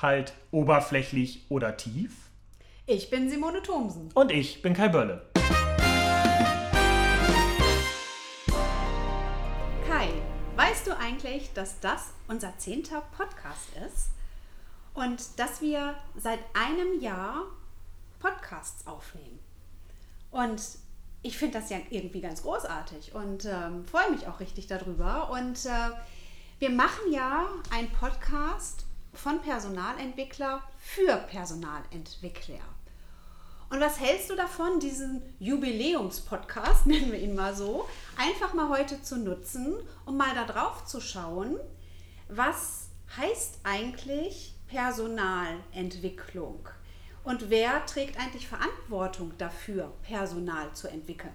Halt oberflächlich oder tief. Ich bin Simone Thomsen. Und ich bin Kai Bölle. Kai, weißt du eigentlich, dass das unser zehnter Podcast ist? Und dass wir seit einem Jahr Podcasts aufnehmen. Und ich finde das ja irgendwie ganz großartig und ähm, freue mich auch richtig darüber. Und äh, wir machen ja einen Podcast von Personalentwickler für Personalentwickler. Und was hältst du davon, diesen Jubiläumspodcast, nennen wir ihn mal so, einfach mal heute zu nutzen, um mal da drauf zu schauen, was heißt eigentlich Personalentwicklung? Und wer trägt eigentlich Verantwortung dafür, Personal zu entwickeln?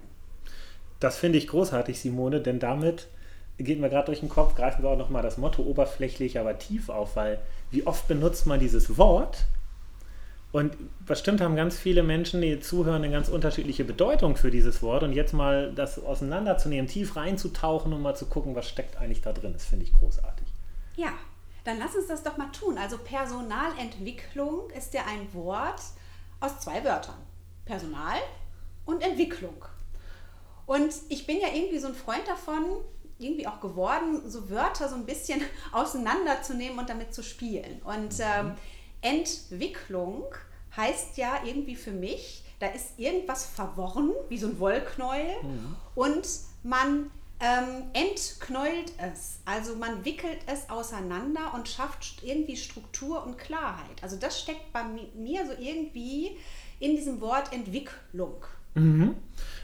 Das finde ich großartig, Simone, denn damit geht mir gerade durch den Kopf, greifen wir auch nochmal das Motto oberflächlich, aber tief auf, weil wie oft benutzt man dieses Wort? Und bestimmt haben ganz viele Menschen, die zuhören, eine ganz unterschiedliche Bedeutung für dieses Wort. Und jetzt mal das auseinanderzunehmen, tief reinzutauchen und mal zu gucken, was steckt eigentlich da drin, das finde ich großartig. Ja, dann lass uns das doch mal tun. Also Personalentwicklung ist ja ein Wort aus zwei Wörtern. Personal und Entwicklung. Und ich bin ja irgendwie so ein Freund davon, irgendwie auch geworden, so Wörter so ein bisschen auseinanderzunehmen und damit zu spielen. Und mhm. ähm, Entwicklung heißt ja irgendwie für mich, da ist irgendwas verworren, wie so ein Wollknäuel, mhm. und man ähm, entknäult es. Also man wickelt es auseinander und schafft irgendwie Struktur und Klarheit. Also das steckt bei mir so irgendwie in diesem Wort Entwicklung. Mhm.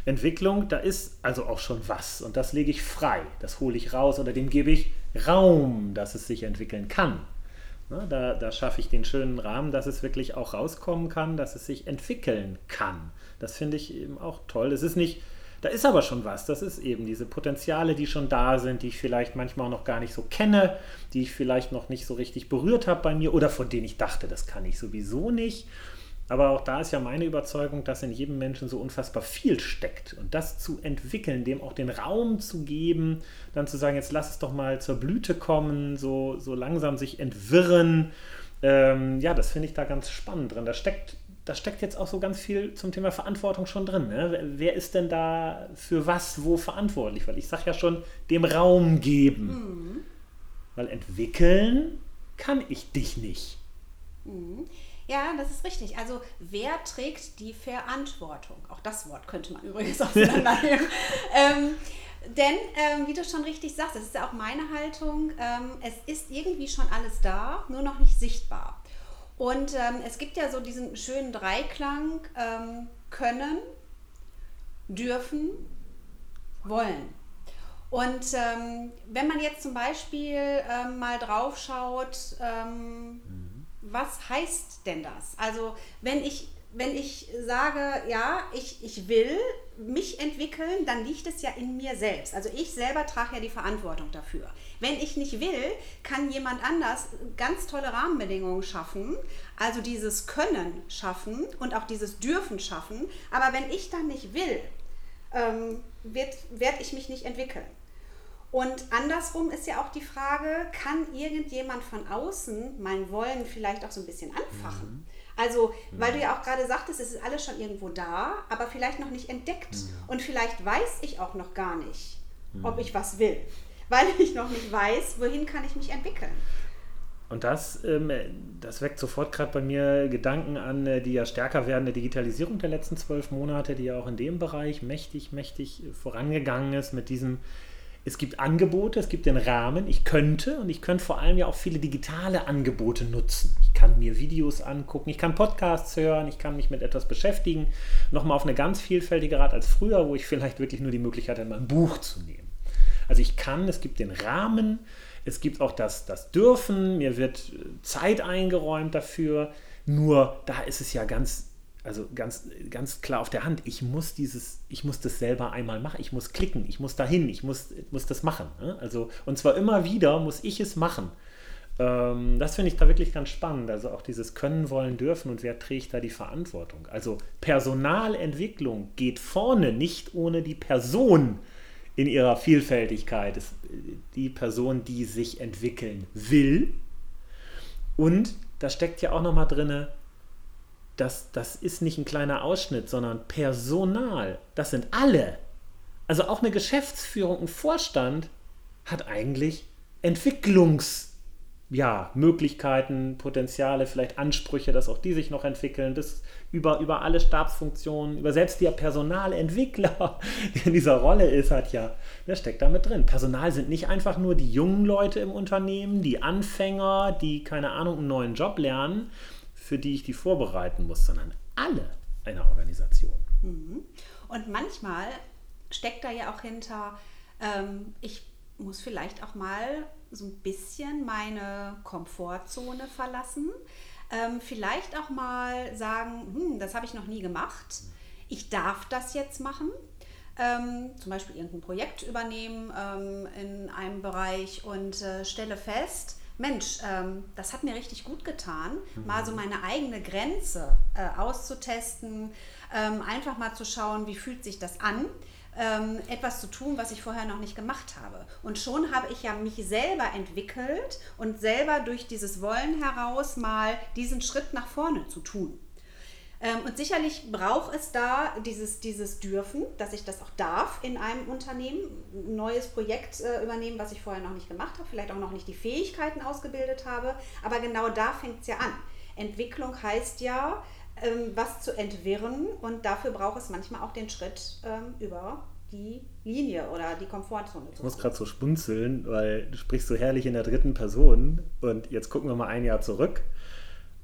Entwicklung, da ist also auch schon was und das lege ich frei, das hole ich raus oder dem gebe ich Raum, dass es sich entwickeln kann. Na, da, da schaffe ich den schönen Rahmen, dass es wirklich auch rauskommen kann, dass es sich entwickeln kann. Das finde ich eben auch toll. Es ist nicht, da ist aber schon was. Das ist eben diese Potenziale, die schon da sind, die ich vielleicht manchmal auch noch gar nicht so kenne, die ich vielleicht noch nicht so richtig berührt habe bei mir oder von denen ich dachte, das kann ich sowieso nicht. Aber auch da ist ja meine Überzeugung, dass in jedem Menschen so unfassbar viel steckt. Und das zu entwickeln, dem auch den Raum zu geben, dann zu sagen, jetzt lass es doch mal zur Blüte kommen, so, so langsam sich entwirren. Ähm, ja, das finde ich da ganz spannend drin. Da steckt, da steckt jetzt auch so ganz viel zum Thema Verantwortung schon drin. Ne? Wer ist denn da für was, wo verantwortlich? Weil ich sage ja schon, dem Raum geben. Mhm. Weil entwickeln kann ich dich nicht. Mhm. Ja, das ist richtig. Also wer trägt die Verantwortung? Auch das Wort könnte man übrigens auseinandernehmen. ähm, denn, ähm, wie du schon richtig sagst, das ist ja auch meine Haltung, ähm, es ist irgendwie schon alles da, nur noch nicht sichtbar. Und ähm, es gibt ja so diesen schönen Dreiklang, ähm, können, dürfen, wollen. Und ähm, wenn man jetzt zum Beispiel mal drauf schaut, mhm was heißt denn das? Also wenn ich, wenn ich sage, ja, ich, ich will mich entwickeln, dann liegt es ja in mir selbst. Also ich selber trage ja die Verantwortung dafür. Wenn ich nicht will, kann jemand anders ganz tolle Rahmenbedingungen schaffen, also dieses Können schaffen und auch dieses Dürfen schaffen. Aber wenn ich dann nicht will, ähm, werde ich mich nicht entwickeln. Und andersrum ist ja auch die Frage, kann irgendjemand von außen mein Wollen vielleicht auch so ein bisschen anfachen? Mhm. Also, weil du ja auch gerade sagtest, es ist alles schon irgendwo da, aber vielleicht noch nicht entdeckt. Mhm. Und vielleicht weiß ich auch noch gar nicht, ob mhm. ich was will, weil ich noch nicht weiß, wohin kann ich mich entwickeln. Und das, ähm, das weckt sofort gerade bei mir Gedanken an äh, die ja stärker werdende Digitalisierung der letzten zwölf Monate, die ja auch in dem Bereich mächtig, mächtig vorangegangen ist mit diesem es gibt Angebote, es gibt den Rahmen. Ich könnte und ich könnte vor allem ja auch viele digitale Angebote nutzen. Ich kann mir Videos angucken, ich kann Podcasts hören, ich kann mich mit etwas beschäftigen. Nochmal auf eine ganz vielfältige Art als früher, wo ich vielleicht wirklich nur die Möglichkeit hatte, mein Buch zu nehmen. Also ich kann, es gibt den Rahmen, es gibt auch das, das Dürfen, mir wird Zeit eingeräumt dafür. Nur da ist es ja ganz, also ganz, ganz klar auf der Hand. Ich muss dieses, ich muss das selber einmal machen. Ich muss klicken, ich muss dahin, ich muss, muss das machen. Ne? Also, und zwar immer wieder muss ich es machen. Ähm, das finde ich da wirklich ganz spannend. Also auch dieses Können, Wollen, Dürfen und wer trägt da die Verantwortung. Also Personalentwicklung geht vorne nicht ohne die Person in ihrer Vielfältigkeit. Es, die Person, die sich entwickeln will. Und da steckt ja auch nochmal drin, dass das ist nicht ein kleiner Ausschnitt, sondern Personal. Das sind alle. Also auch eine Geschäftsführung, ein Vorstand hat eigentlich Entwicklungs- ja, Potenziale, vielleicht Ansprüche, dass auch die sich noch entwickeln, das über, über alle Stabsfunktionen, über selbst der Personalentwickler, der in dieser Rolle ist, hat ja, der steckt da mit drin. Personal sind nicht einfach nur die jungen Leute im Unternehmen, die Anfänger, die, keine Ahnung, einen neuen Job lernen, für die ich die vorbereiten muss, sondern alle einer Organisation. Mhm. Und manchmal steckt da ja auch hinter, ähm, ich muss vielleicht auch mal so ein bisschen meine Komfortzone verlassen. Ähm, vielleicht auch mal sagen, hm, das habe ich noch nie gemacht. Ich darf das jetzt machen. Ähm, zum Beispiel irgendein Projekt übernehmen ähm, in einem Bereich und äh, stelle fest, Mensch, ähm, das hat mir richtig gut getan, mhm. mal so meine eigene Grenze äh, auszutesten, ähm, einfach mal zu schauen, wie fühlt sich das an ähm, etwas zu tun, was ich vorher noch nicht gemacht habe. Und schon habe ich ja mich selber entwickelt und selber durch dieses Wollen heraus mal diesen Schritt nach vorne zu tun. Ähm, und sicherlich braucht es da dieses, dieses Dürfen, dass ich das auch darf in einem Unternehmen, ein neues Projekt äh, übernehmen, was ich vorher noch nicht gemacht habe, vielleicht auch noch nicht die Fähigkeiten ausgebildet habe. Aber genau da fängt es ja an. Entwicklung heißt ja, ähm, was zu entwirren und dafür braucht es manchmal auch den Schritt ähm, über die Linie oder die Komfortzone. Ich muss gerade so spunzeln, weil du sprichst so herrlich in der dritten Person und jetzt gucken wir mal ein Jahr zurück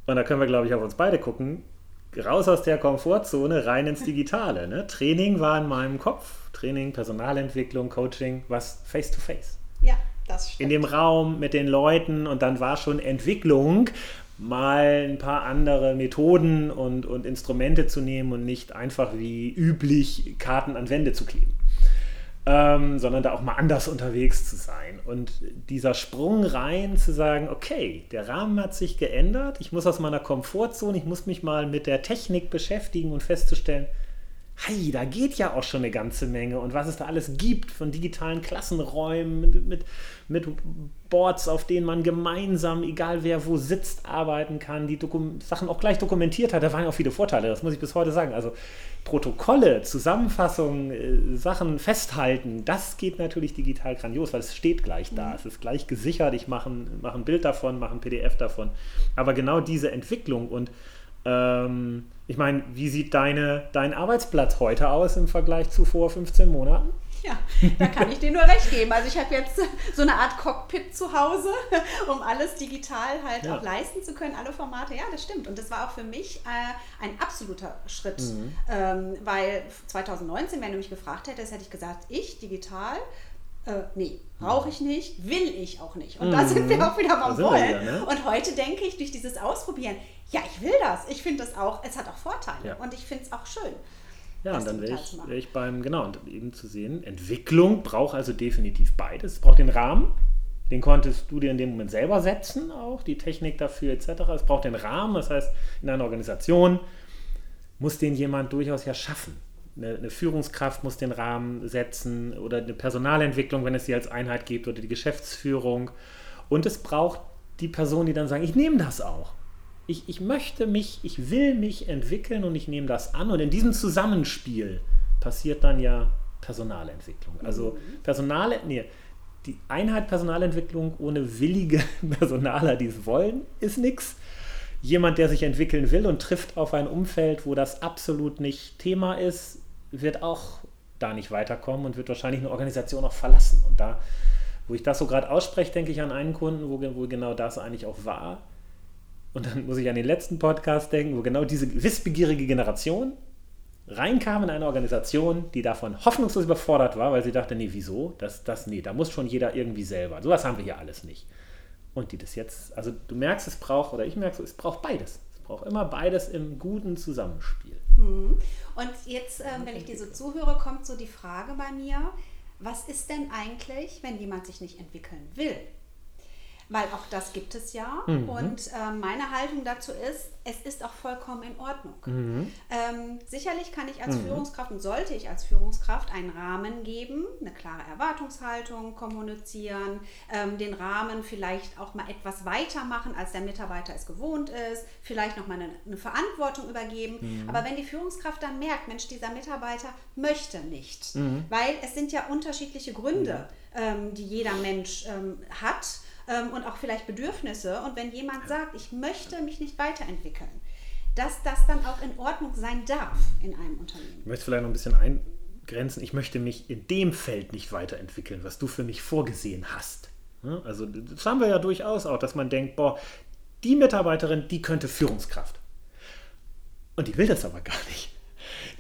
und da können wir, glaube ich, auf uns beide gucken. Raus aus der Komfortzone, rein ins Digitale. Ne? Training war in meinem Kopf. Training, Personalentwicklung, Coaching, was face-to-face. -face. Ja, das stimmt. In dem Raum mit den Leuten und dann war schon Entwicklung, mal ein paar andere Methoden und, und Instrumente zu nehmen und nicht einfach wie üblich Karten an Wände zu kleben. Ähm, sondern da auch mal anders unterwegs zu sein. Und dieser Sprung rein zu sagen, okay, der Rahmen hat sich geändert, ich muss aus meiner Komfortzone, ich muss mich mal mit der Technik beschäftigen und festzustellen, hey, da geht ja auch schon eine ganze Menge und was es da alles gibt von digitalen Klassenräumen mit, mit, mit Boards, auf denen man gemeinsam, egal wer wo sitzt, arbeiten kann, die Dokum Sachen auch gleich dokumentiert hat. Da waren ja auch viele Vorteile, das muss ich bis heute sagen. Also Protokolle, Zusammenfassungen, äh, Sachen festhalten, das geht natürlich digital grandios, weil es steht gleich da. Mhm. Es ist gleich gesichert, ich mache ein, mach ein Bild davon, mache ein PDF davon. Aber genau diese Entwicklung und ähm, ich meine, wie sieht deine, dein Arbeitsplatz heute aus im Vergleich zu vor 15 Monaten? Ja, da kann ich dir nur recht geben. Also ich habe jetzt so eine Art Cockpit zu Hause, um alles digital halt ja. auch leisten zu können, alle Formate. Ja, das stimmt. Und das war auch für mich äh, ein absoluter Schritt, mhm. ähm, weil 2019, wenn du mich gefragt hättest, hätte ich gesagt, ich digital äh, nee, brauche ich nicht, will ich auch nicht. Und mhm. da sind wir auch wieder beim Wollen. Ne? Und heute denke ich durch dieses Ausprobieren, ja, ich will das. Ich finde das auch, es hat auch Vorteile. Ja. Und ich finde es auch schön. Ja, und dann wäre ich, wär ich beim, genau, und eben zu sehen, Entwicklung braucht also definitiv beides. Es braucht den Rahmen, den konntest du dir in dem Moment selber setzen, auch die Technik dafür etc. Es braucht den Rahmen, das heißt, in einer Organisation muss den jemand durchaus ja schaffen. Eine, eine, Führungskraft muss den Rahmen setzen oder eine Personalentwicklung, wenn es sie als Einheit gibt, oder die Geschäftsführung. Und es braucht die Person, die dann sagen, ich nehme das auch. Ich, ich möchte mich, ich will mich entwickeln und ich nehme das an. Und in diesem Zusammenspiel passiert dann ja Personalentwicklung. Also mhm. Personal, nee, die Einheit Personalentwicklung ohne willige Personaler, die es wollen, ist nichts jemand, der sich entwickeln will und trifft auf ein Umfeld, wo das absolut nicht Thema ist, wird auch da nicht weiterkommen und wird wahrscheinlich eine Organisation auch verlassen. Und da, wo ich das so gerade ausspreche, denke ich an einen Kunden, wo, wo genau das eigentlich auch war. Und dann muss ich an den letzten Podcast denken, wo genau diese wissbegierige Generation reinkam in eine Organisation, die davon hoffnungslos überfordert war, weil sie dachte, nee, wieso? Das, das, nee, da muss schon jeder irgendwie selber. Sowas haben wir hier alles nicht. Und die das jetzt, also du merkst, es braucht, oder ich merke es, es braucht beides. Es braucht immer beides im guten Zusammenspiel. Mhm. Und jetzt, ähm, wenn ich dir so zuhöre, kommt so die Frage bei mir, was ist denn eigentlich, wenn jemand sich nicht entwickeln will? Weil auch das gibt es ja. Mhm. Und äh, meine Haltung dazu ist, es ist auch vollkommen in Ordnung. Mhm. Ähm, sicherlich kann ich als mhm. Führungskraft und sollte ich als Führungskraft einen Rahmen geben, eine klare Erwartungshaltung kommunizieren, ähm, den Rahmen vielleicht auch mal etwas weitermachen, als der Mitarbeiter es gewohnt ist, vielleicht nochmal eine, eine Verantwortung übergeben. Mhm. Aber wenn die Führungskraft dann merkt, Mensch, dieser Mitarbeiter möchte nicht, mhm. weil es sind ja unterschiedliche Gründe, mhm. ähm, die jeder Mensch ähm, hat ähm, und auch vielleicht Bedürfnisse. Und wenn jemand sagt, ich möchte mich nicht weiterentwickeln, dass das dann auch in Ordnung sein darf in einem Unternehmen. Ich möchte vielleicht noch ein bisschen eingrenzen. Ich möchte mich in dem Feld nicht weiterentwickeln, was du für mich vorgesehen hast. Also das haben wir ja durchaus auch, dass man denkt, boah, die Mitarbeiterin, die könnte Führungskraft. Und die will das aber gar nicht.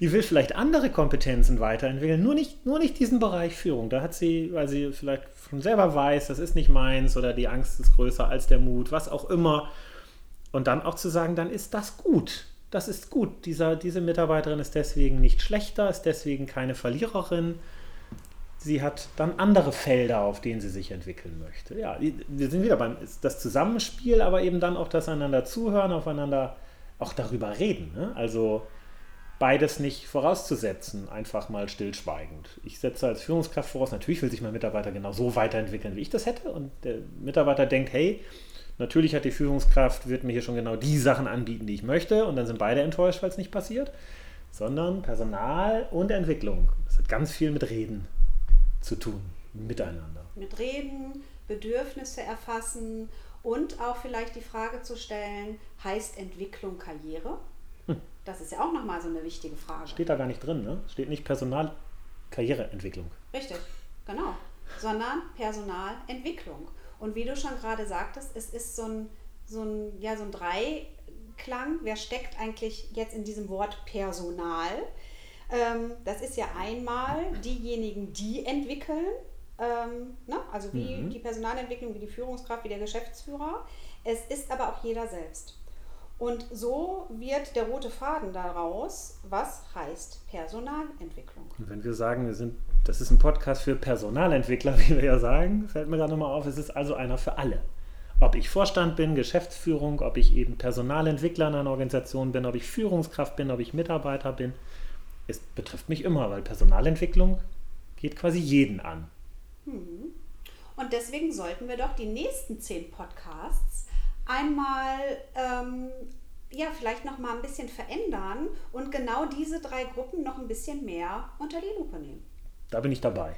Die will vielleicht andere Kompetenzen weiterentwickeln, nur nicht, nur nicht diesen Bereich Führung. Da hat sie, weil sie vielleicht schon selber weiß, das ist nicht meins oder die Angst ist größer als der Mut, was auch immer. Und dann auch zu sagen, dann ist das gut. Das ist gut. Dieser, diese Mitarbeiterin ist deswegen nicht schlechter, ist deswegen keine Verliererin. Sie hat dann andere Felder, auf denen sie sich entwickeln möchte. Ja, wir sind wieder beim das Zusammenspiel, aber eben dann auch das einander zuhören, aufeinander auch darüber reden. Ne? Also beides nicht vorauszusetzen, einfach mal stillschweigend. Ich setze als Führungskraft voraus, natürlich will sich mein Mitarbeiter genau so weiterentwickeln, wie ich das hätte. Und der Mitarbeiter denkt, hey, natürlich hat die Führungskraft, wird mir hier schon genau die Sachen anbieten, die ich möchte. Und dann sind beide enttäuscht, weil es nicht passiert. Sondern Personal und Entwicklung. Das hat ganz viel mit Reden zu tun, miteinander. Mit Reden, Bedürfnisse erfassen und auch vielleicht die Frage zu stellen, heißt Entwicklung Karriere? Das ist ja auch nochmal so eine wichtige Frage. Steht da gar nicht drin, ne? Steht nicht Personal-Karriereentwicklung. Richtig, genau. Sondern Personalentwicklung. Und wie du schon gerade sagtest, es ist so ein, so ein, ja, so ein Dreiklang. Wer steckt eigentlich jetzt in diesem Wort Personal? Ähm, das ist ja einmal diejenigen, die entwickeln, ähm, ne? also wie mhm. die Personalentwicklung, wie die Führungskraft, wie der Geschäftsführer. Es ist aber auch jeder selbst. Und so wird der rote Faden daraus, was heißt Personalentwicklung. Und wenn wir sagen, wir sind, das ist ein Podcast für Personalentwickler, wie wir ja sagen, fällt mir gerade nochmal auf, es ist also einer für alle. Ob ich Vorstand bin, Geschäftsführung, ob ich eben Personalentwickler in einer Organisation bin, ob ich Führungskraft bin, ob ich Mitarbeiter bin, es betrifft mich immer, weil Personalentwicklung geht quasi jeden an. Hm. Und deswegen sollten wir doch die nächsten zehn Podcasts einmal ähm, ja, vielleicht noch mal ein bisschen verändern und genau diese drei Gruppen noch ein bisschen mehr unter die Lupe nehmen. Da bin ich dabei.